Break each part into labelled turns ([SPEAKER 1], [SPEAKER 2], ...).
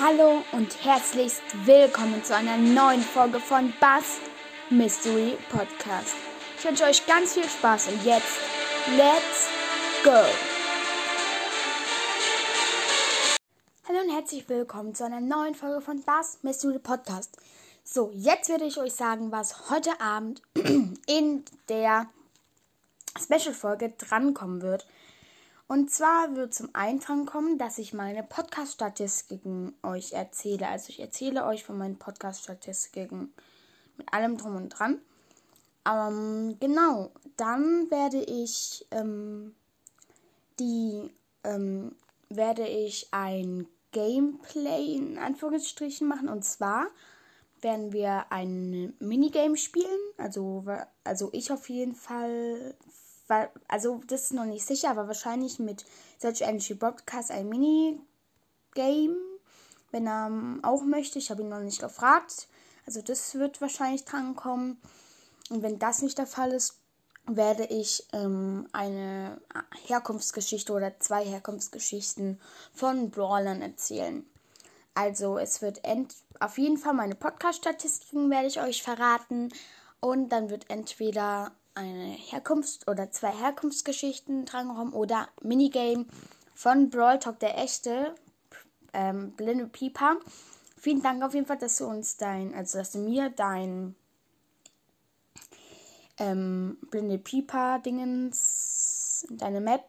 [SPEAKER 1] Hallo und herzlichst willkommen zu einer neuen Folge von Bass Mystery Podcast. Ich wünsche euch ganz viel Spaß und jetzt let's go! Hallo und herzlich willkommen zu einer neuen Folge von Bass Mystery Podcast. So, jetzt werde ich euch sagen, was heute Abend in der Special-Folge drankommen wird. Und zwar wird zum einen drankommen, dass ich meine Podcast-Statistiken euch erzähle. Also ich erzähle euch von meinen Podcast-Statistiken mit allem drum und dran. Ähm, genau, dann werde ich ähm, die ähm, werde ich ein Gameplay in Anführungsstrichen machen. Und zwar werden wir ein Minigame spielen. Also, also ich auf jeden Fall also das ist noch nicht sicher, aber wahrscheinlich mit Search Energy Broadcast ein Minigame, wenn er auch möchte. Ich habe ihn noch nicht gefragt. Also das wird wahrscheinlich drankommen. Und wenn das nicht der Fall ist, werde ich ähm, eine Herkunftsgeschichte oder zwei Herkunftsgeschichten von Brawlern erzählen. Also es wird auf jeden Fall meine Podcast-Statistiken werde ich euch verraten. Und dann wird entweder eine Herkunfts- oder zwei Herkunftsgeschichten drankommen oder Minigame von Brawl Talk, der echte, ähm, Blinde Pieper. Vielen Dank auf jeden Fall, dass du uns dein, also dass du mir dein ähm, Blinde Pieper Dingens, deine Map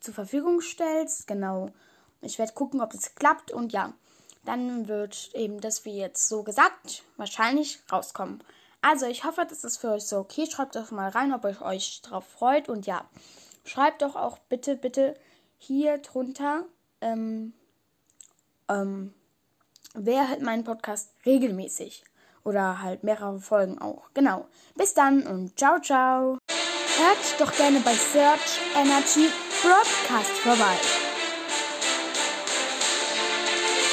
[SPEAKER 1] zur Verfügung stellst. Genau. Ich werde gucken, ob es klappt und ja, dann wird eben das wie jetzt so gesagt wahrscheinlich rauskommen. Also, ich hoffe, das ist für euch so okay. Schreibt doch mal rein, ob ihr euch drauf freut. Und ja, schreibt doch auch bitte, bitte hier drunter, ähm, ähm, wer hört meinen Podcast regelmäßig. Oder halt mehrere Folgen auch. Genau. Bis dann und ciao, ciao. Hört doch gerne bei Search Energy Broadcast vorbei.